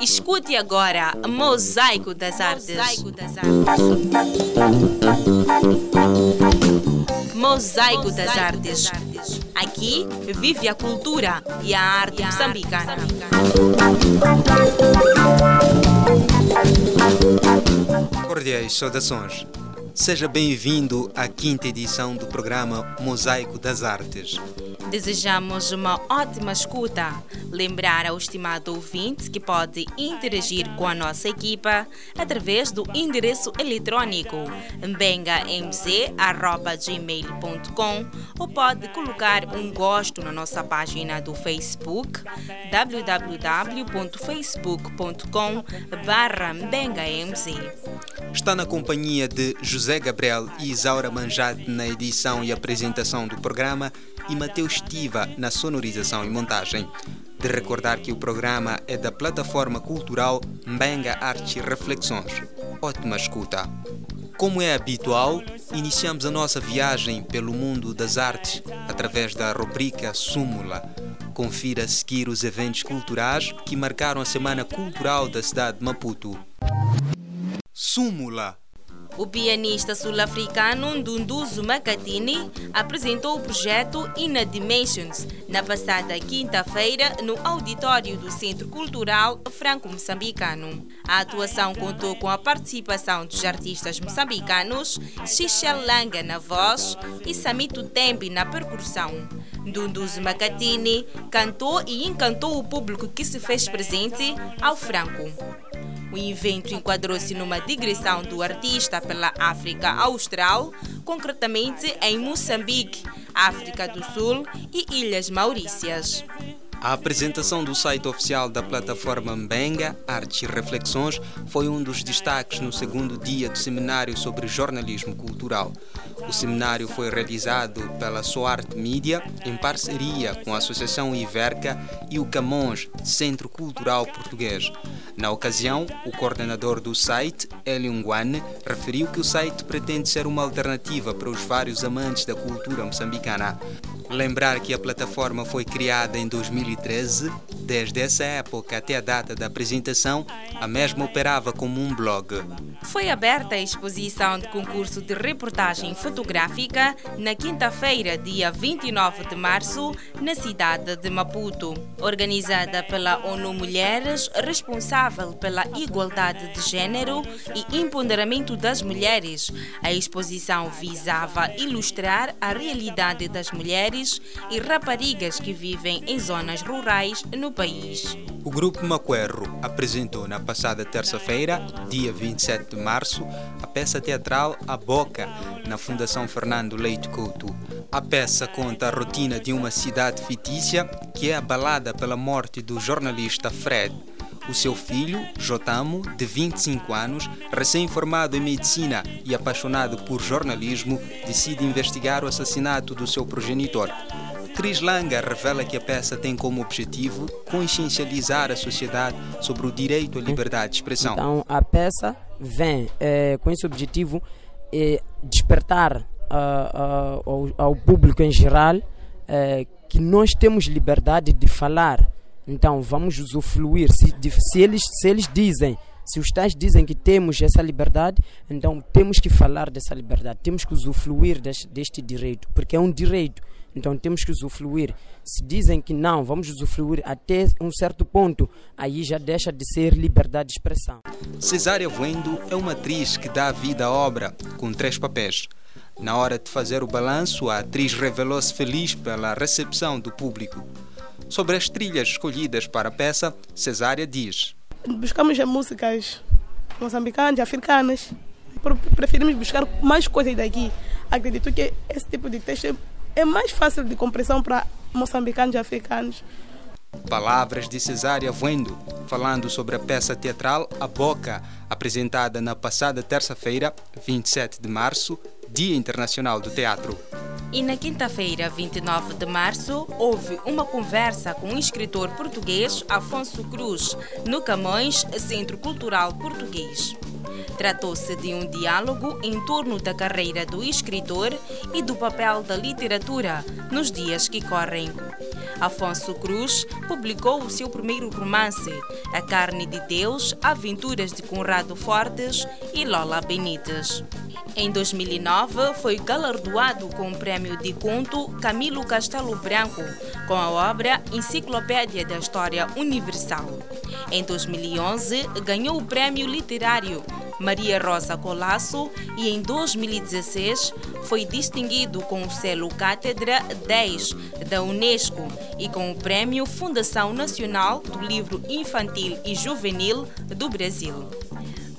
Escute agora Mosaico das Artes. Mosaico das Artes. Mosaico das Artes. Aqui vive a cultura e a arte moçambicana. Cordiais saudações. Seja bem-vindo à quinta edição do programa Mosaico das Artes. Desejamos uma ótima escuta. Lembrar ao estimado ouvinte que pode interagir com a nossa equipa através do endereço eletrônico bengamz.gmail.com ou pode colocar um gosto na nossa página do Facebook www.facebook.com bengamz. Está na companhia de José Gabriel e Isaura Manjade na edição e apresentação do programa e Mateus Estiva na sonorização e montagem. De recordar que o programa é da plataforma cultural Mbenga Artes e Reflexões. Ótima escuta! Como é habitual, iniciamos a nossa viagem pelo mundo das artes através da rubrica Súmula. Confira a seguir os eventos culturais que marcaram a Semana Cultural da cidade de Maputo. Súmula o pianista sul-africano Ndunduzo Makatini apresentou o projeto Inna Dimensions na passada quinta-feira no auditório do Centro Cultural Franco-Moçambicano. A atuação contou com a participação dos artistas moçambicanos Xichel Langa na voz e Samito Tembi na percussão. Ndunduzo Makatini cantou e encantou o público que se fez presente ao Franco. O evento enquadrou-se numa digressão do artista pela África Austral, concretamente em Moçambique, África do Sul e Ilhas Maurícias. A apresentação do site oficial da plataforma Mbenga, Artes e Reflexões, foi um dos destaques no segundo dia do seminário sobre jornalismo cultural. O seminário foi realizado pela Soarte Mídia em parceria com a Associação Iverca e o Camões, Centro Cultural Português. Na ocasião, o coordenador do site, Hélio Nguane, referiu que o site pretende ser uma alternativa para os vários amantes da cultura moçambicana. Lembrar que a plataforma foi criada em 2013. Desde essa época até a data da apresentação, a mesma operava como um blog. Foi aberta a exposição de concurso de reportagem fotográfica na quinta-feira, dia 29 de março, na cidade de Maputo. Organizada pela ONU Mulheres, responsável pela igualdade de gênero e empoderamento das mulheres, a exposição visava ilustrar a realidade das mulheres e raparigas que vivem em zonas rurais no país. O Grupo Maquerro apresentou na passada terça-feira, dia 27 de março, a peça teatral A Boca, na Fundação Fernando Leite Couto. A peça conta a rotina de uma cidade fictícia que é abalada pela morte do jornalista Fred. O seu filho, Jotamo, de 25 anos, recém-formado em medicina e apaixonado por jornalismo, decide investigar o assassinato do seu progenitor. Cris Langa revela que a peça tem como objetivo consciencializar a sociedade sobre o direito à liberdade de expressão. Então, a peça vem é, com esse objetivo é, despertar uh, uh, ao, ao, público em geral é, que nós temos liberdade de falar então vamos usufruir. Se, se, eles, se eles dizem, se os tais dizem que temos essa liberdade, então temos que falar dessa liberdade, temos que usufruir deste, deste direito, porque é um direito. Então temos que usufruir. Se dizem que não, vamos usufruir até um certo ponto, aí já deixa de ser liberdade de expressão. Cesária Voendo é uma atriz que dá vida à obra com três papéis. Na hora de fazer o balanço, a atriz revelou-se feliz pela recepção do público. Sobre as trilhas escolhidas para a peça, Cesária diz: Buscamos músicas moçambicanas, africanas. Preferimos buscar mais coisas daqui. Acredito que esse tipo de texto é mais fácil de compreensão para moçambicanos e africanos. Palavras de Cesária Voendo, falando sobre a peça teatral A Boca, apresentada na passada terça-feira, 27 de março, Dia Internacional do Teatro. E na quinta-feira, 29 de março, houve uma conversa com o escritor português Afonso Cruz, no Camões Centro Cultural Português. Tratou-se de um diálogo em torno da carreira do escritor e do papel da literatura nos dias que correm. Afonso Cruz publicou o seu primeiro romance, A Carne de Deus, Aventuras de Conrado Fortes e Lola Benítez. Em 2009, foi galardoado com o prêmio de conto Camilo Castelo Branco, com a obra Enciclopédia da História Universal. Em 2011, ganhou o prêmio literário Maria Rosa Colasso e em 2016 foi distinguido com o selo Cátedra 10 da Unesco e com o prêmio Fundação Nacional do Livro Infantil e Juvenil do Brasil.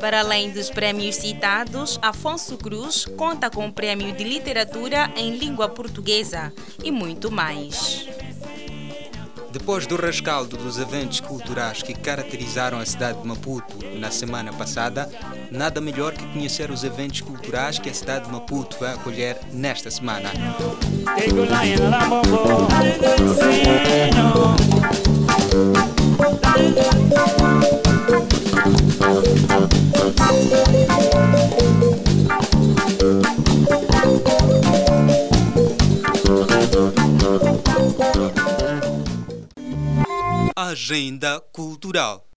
Para além dos prêmios citados, Afonso Cruz conta com o prêmio de literatura em língua portuguesa e muito mais. Depois do rescaldo dos eventos culturais que caracterizaram a cidade de Maputo na semana passada, nada melhor que conhecer os eventos culturais que a cidade de Maputo vai acolher nesta semana. Agenda Cultural.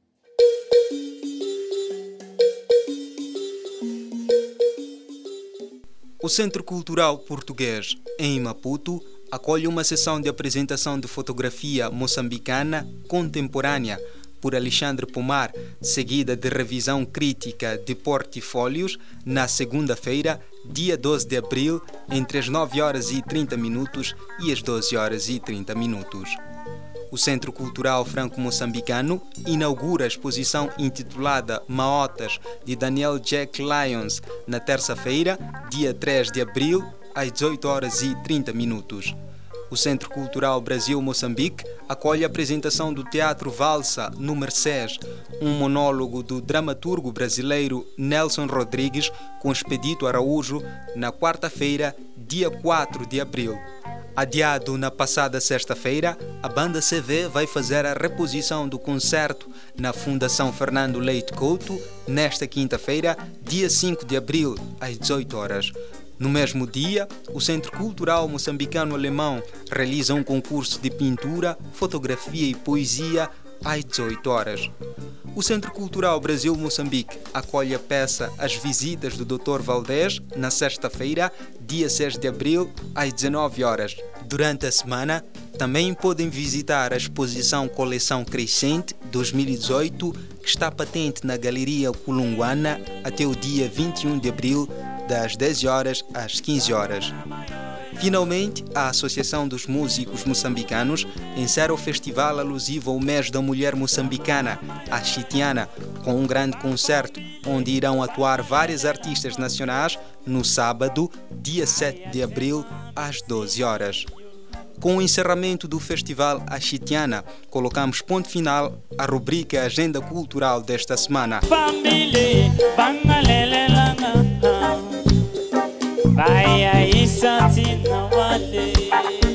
O Centro Cultural Português, em Maputo, acolhe uma sessão de apresentação de fotografia moçambicana contemporânea por Alexandre Pomar, seguida de revisão crítica de portfólios na segunda-feira, dia 12 de abril, entre as 9 horas e 30 minutos e as 12 horas e 30 minutos. O Centro Cultural Franco-Moçambicano inaugura a exposição intitulada Maotas de Daniel Jack Lyons na terça-feira, dia 3 de abril, às 18 horas e 30 minutos. O Centro Cultural Brasil-Moçambique acolhe a apresentação do Teatro Valsa no Mercés, um monólogo do dramaturgo brasileiro Nelson Rodrigues com Expedito Araújo, na quarta-feira, dia 4 de abril. Adiado na passada sexta-feira, a banda CV vai fazer a reposição do concerto na Fundação Fernando Leite Couto nesta quinta-feira, dia 5 de abril, às 18 horas. No mesmo dia, o Centro Cultural Moçambicano-Alemão realiza um concurso de pintura, fotografia e poesia às 18 horas. O Centro Cultural Brasil-Moçambique acolhe a peça As Visitas do Dr. Valdez na sexta-feira, dia 6 de abril, às 19 horas. Durante a semana, também podem visitar a exposição Coleção Crescente 2018, que está patente na Galeria Culunguana até o dia 21 de abril, das 10 horas às 15 horas. Finalmente, a Associação dos Músicos Moçambicanos encerra o festival alusivo ao mês da mulher moçambicana, a Chitiana, com um grande concerto, onde irão atuar vários artistas nacionais no sábado, dia 7 de abril, às 12 horas. Com o encerramento do Festival Achitiana, colocamos ponto final à rubrica Agenda Cultural desta semana. Família, vai aí santina Bangwana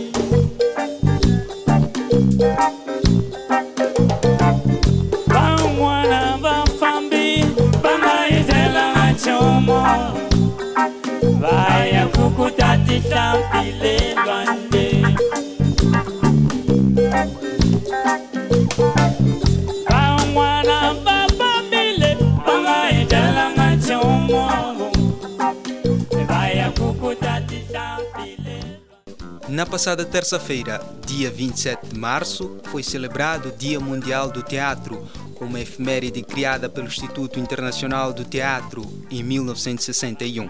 Na passada terça-feira, dia 27 de março, foi celebrado o Dia Mundial do Teatro, uma efeméride criada pelo Instituto Internacional do Teatro em 1961.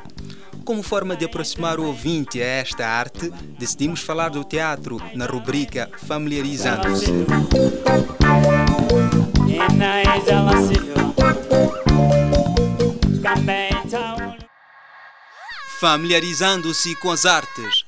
Como forma de aproximar o ouvinte a esta arte, decidimos falar do teatro na rubrica Familiarizando-se. Familiarizando-se com as artes.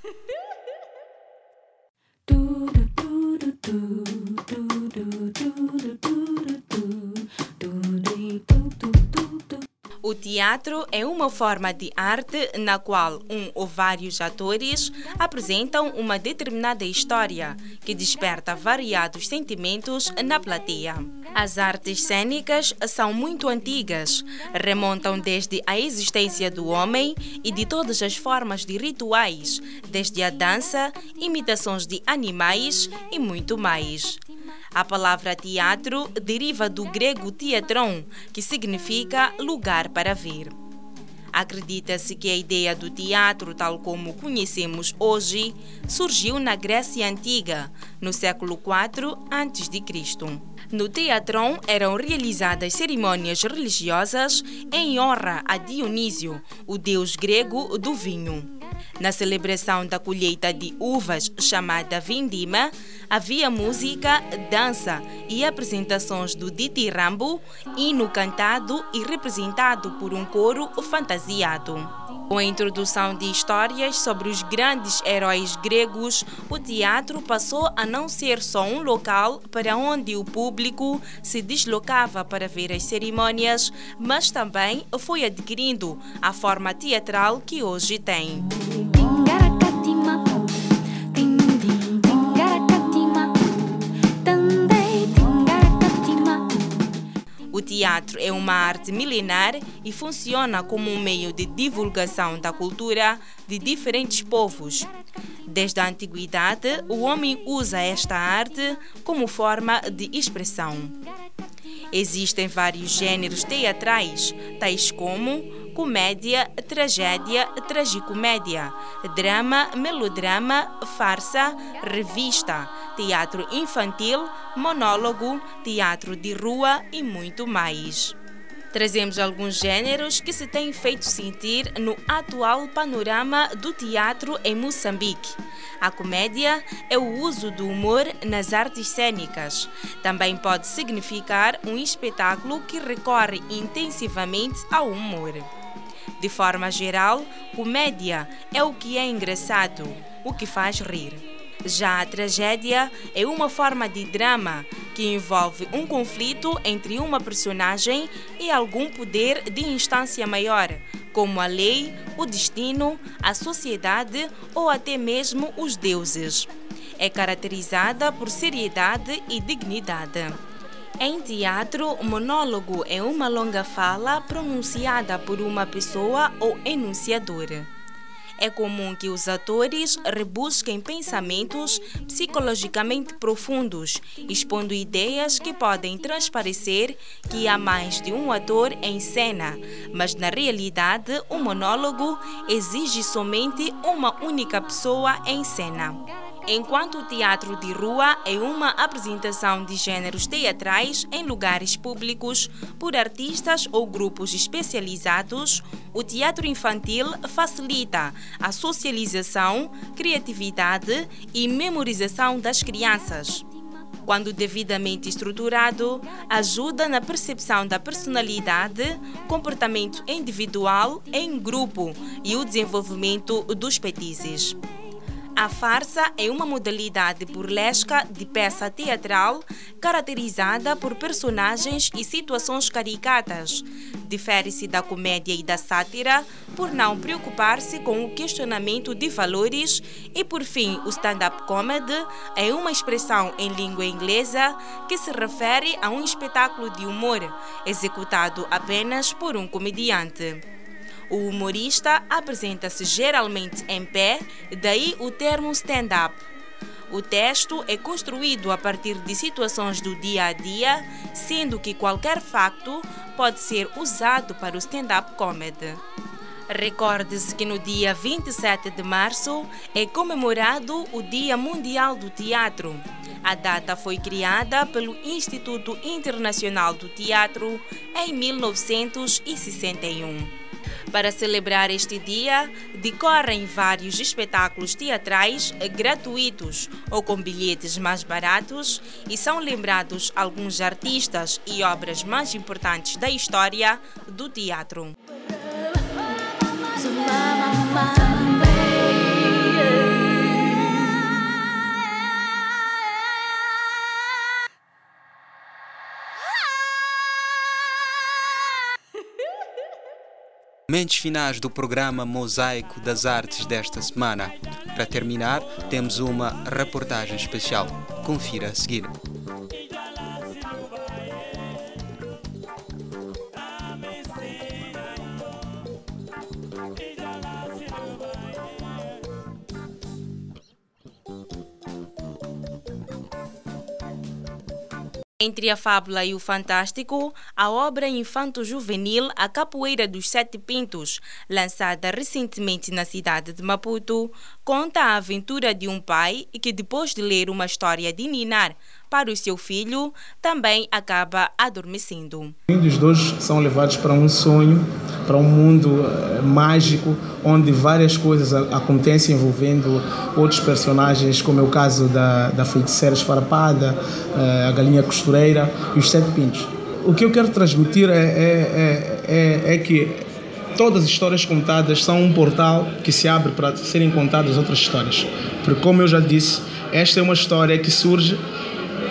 Teatro é uma forma de arte na qual um ou vários atores apresentam uma determinada história que desperta variados sentimentos na plateia. As artes cênicas são muito antigas, remontam desde a existência do homem e de todas as formas de rituais, desde a dança, imitações de animais e muito mais. A palavra teatro deriva do grego teatron, que significa lugar para ver. Acredita-se que a ideia do teatro, tal como conhecemos hoje, surgiu na Grécia Antiga, no século IV a.C. No teatron eram realizadas cerimônias religiosas em honra a Dionísio, o deus grego do vinho. Na celebração da colheita de uvas, chamada vindima, havia música, dança e apresentações do ditirambo, hino cantado e representado por um coro fantasiado. Com a introdução de histórias sobre os grandes heróis gregos, o teatro passou a não ser só um local para onde o público se deslocava para ver as cerimônias, mas também foi adquirindo a forma teatral que hoje tem. Teatro é uma arte milenar e funciona como um meio de divulgação da cultura de diferentes povos. Desde a antiguidade, o homem usa esta arte como forma de expressão. Existem vários gêneros teatrais, tais como comédia, tragédia, tragicomédia, drama, melodrama, farsa, revista, teatro infantil, monólogo, teatro de rua e muito mais. Trazemos alguns gêneros que se têm feito sentir no atual panorama do teatro em Moçambique. A comédia é o uso do humor nas artes cênicas. Também pode significar um espetáculo que recorre intensivamente ao humor. De forma geral, comédia é o que é engraçado, o que faz rir. Já a tragédia é uma forma de drama que envolve um conflito entre uma personagem e algum poder de instância maior, como a lei, o destino, a sociedade ou até mesmo os deuses. É caracterizada por seriedade e dignidade. Em teatro, monólogo é uma longa fala pronunciada por uma pessoa ou enunciador. É comum que os atores rebusquem pensamentos psicologicamente profundos, expondo ideias que podem transparecer que há mais de um ator em cena, mas na realidade o monólogo exige somente uma única pessoa em cena. Enquanto o teatro de rua é uma apresentação de gêneros teatrais em lugares públicos por artistas ou grupos especializados, o teatro infantil facilita a socialização, criatividade e memorização das crianças quando devidamente estruturado, ajuda na percepção da personalidade, comportamento individual em grupo e o desenvolvimento dos petizes. A farsa é uma modalidade burlesca de peça teatral caracterizada por personagens e situações caricatas. Difere-se da comédia e da sátira por não preocupar-se com o questionamento de valores e, por fim, o stand-up comedy é uma expressão em língua inglesa que se refere a um espetáculo de humor executado apenas por um comediante. O humorista apresenta-se geralmente em pé, daí o termo stand-up. O texto é construído a partir de situações do dia a dia, sendo que qualquer facto pode ser usado para o stand-up comedy. Recorde-se que no dia 27 de março é comemorado o Dia Mundial do Teatro. A data foi criada pelo Instituto Internacional do Teatro em 1961. Para celebrar este dia, decorrem vários espetáculos teatrais gratuitos ou com bilhetes mais baratos e são lembrados alguns artistas e obras mais importantes da história do teatro. Mentes finais do programa Mosaico das Artes desta semana. Para terminar, temos uma reportagem especial. Confira a seguir. Entre a fábula e o fantástico, a obra infanto-juvenil A Capoeira dos Sete Pintos, lançada recentemente na cidade de Maputo, conta a aventura de um pai que, depois de ler uma história de Ninar para o seu filho, também acaba adormecendo. Os dois são levados para um sonho, para um mundo uh, mágico, onde várias coisas acontecem envolvendo outros personagens, como é o caso da, da feiticeira esfarpada, uh, a galinha costureira e os sete pintos. O que eu quero transmitir é, é, é, é que todas as histórias contadas são um portal que se abre para serem contadas outras histórias. Porque, como eu já disse, esta é uma história que surge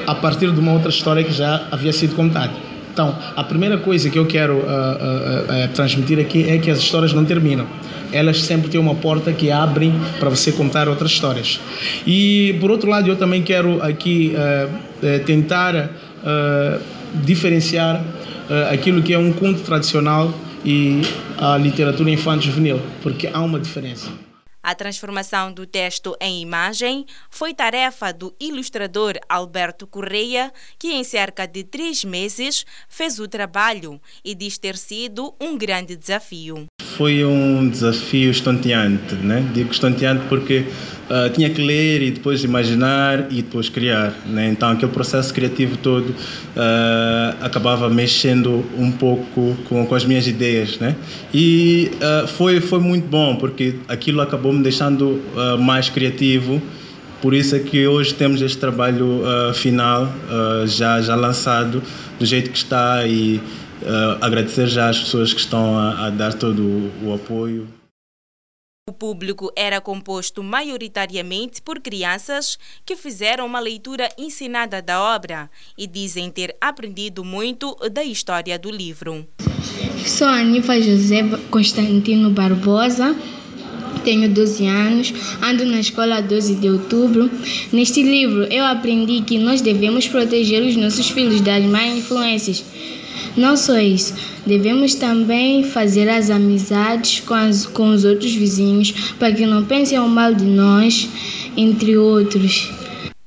a partir de uma outra história que já havia sido contada. Então, a primeira coisa que eu quero uh, uh, uh, transmitir aqui é que as histórias não terminam. Elas sempre têm uma porta que abrem para você contar outras histórias. E, por outro lado, eu também quero aqui tentar diferenciar aquilo que é um conto tradicional e a literatura infanto-juvenil, porque há uma diferença. A transformação do texto em imagem foi tarefa do ilustrador Alberto Correia, que em cerca de três meses fez o trabalho e diz ter sido um grande desafio. Foi um desafio estonteante, né? Digo estonteante porque uh, tinha que ler e depois imaginar e depois criar, né? Então aquele processo criativo todo uh, acabava mexendo um pouco com, com as minhas ideias, né? E uh, foi foi muito bom porque aquilo acabou me deixando mais criativo. Por isso é que hoje temos este trabalho final já já lançado do jeito que está e agradecer já às pessoas que estão a, a dar todo o, o apoio. Público era composto maioritariamente por crianças que fizeram uma leitura ensinada da obra e dizem ter aprendido muito da história do livro. Sou Aniva José Constantino Barbosa, tenho 12 anos, ando na escola 12 de outubro. Neste livro eu aprendi que nós devemos proteger os nossos filhos das más influências não só isso, devemos também fazer as amizades com, as, com os outros vizinhos para que não pensem o mal de nós, entre outros.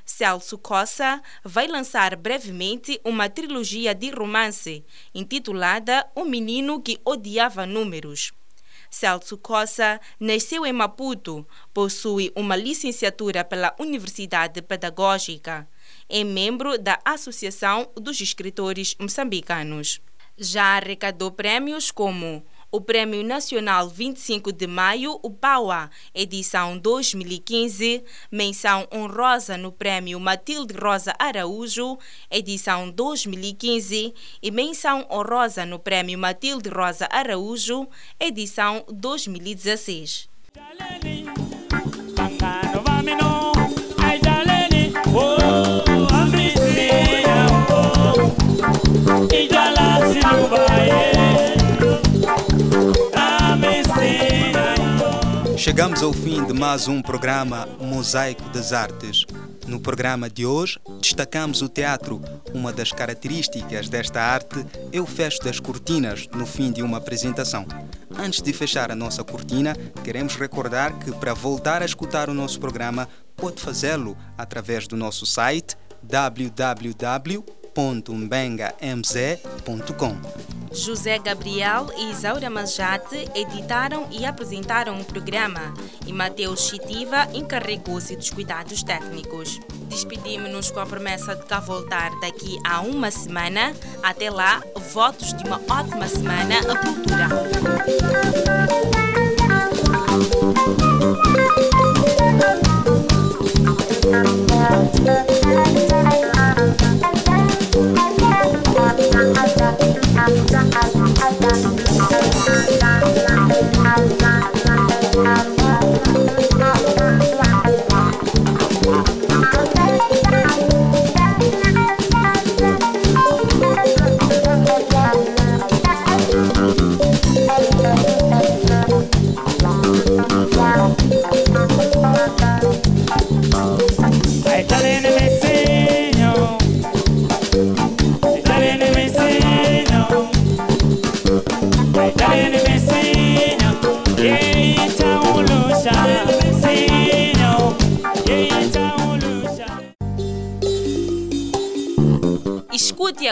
Celso Cossa vai lançar brevemente uma trilogia de romance intitulada O Menino que Odiava Números. Celso Cossa nasceu em Maputo, possui uma licenciatura pela Universidade Pedagógica é membro da Associação dos Escritores Moçambicanos. Já arrecadou prêmios como o Prêmio Nacional 25 de Maio, o PAUA, edição 2015, menção honrosa no Prêmio Matilde Rosa Araújo, edição 2015, e menção honrosa no Prêmio Matilde Rosa Araújo, edição 2016. Chegamos ao fim de mais um programa Mosaico das Artes. No programa de hoje, destacamos o teatro. Uma das características desta arte é o fecho das cortinas no fim de uma apresentação. Antes de fechar a nossa cortina, queremos recordar que para voltar a escutar o nosso programa, pode fazê-lo através do nosso site www.mbengamz.com. José Gabriel e Isaura Manjate editaram e apresentaram o programa e Mateus Chitiva encarregou-se dos cuidados técnicos. Despedimos-nos com a promessa de cá voltar daqui a uma semana. Até lá, votos de uma ótima semana a cultura.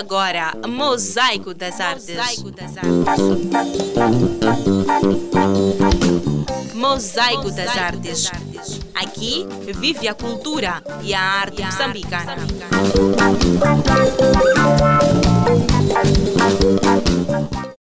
Agora Mosaico das Artes. Mosaico das Artes. Aqui vive a cultura e a arte moçambicana.